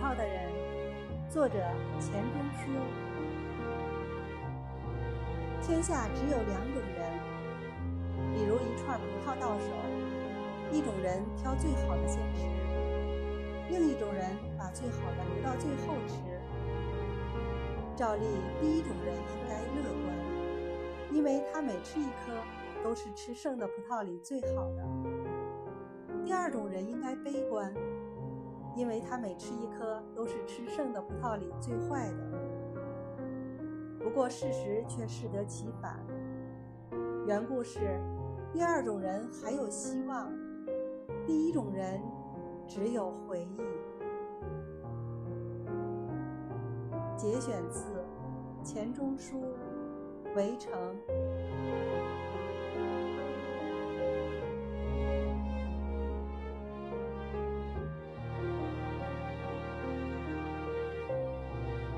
好的人。作者钱钟书。天下只有两种人，比如一串葡萄到手，一种人挑最好的先吃，另一种人把最好的留到最后吃。照例，第一种人应该乐观，因为他每吃一颗都是吃剩的葡萄里最好的。第二种人应该悲观。因为他每吃一颗都是吃剩的葡萄里最坏的。不过事实却适得其反。缘故是，第二种人还有希望，第一种人只有回忆。节选自钱钟书《围城》。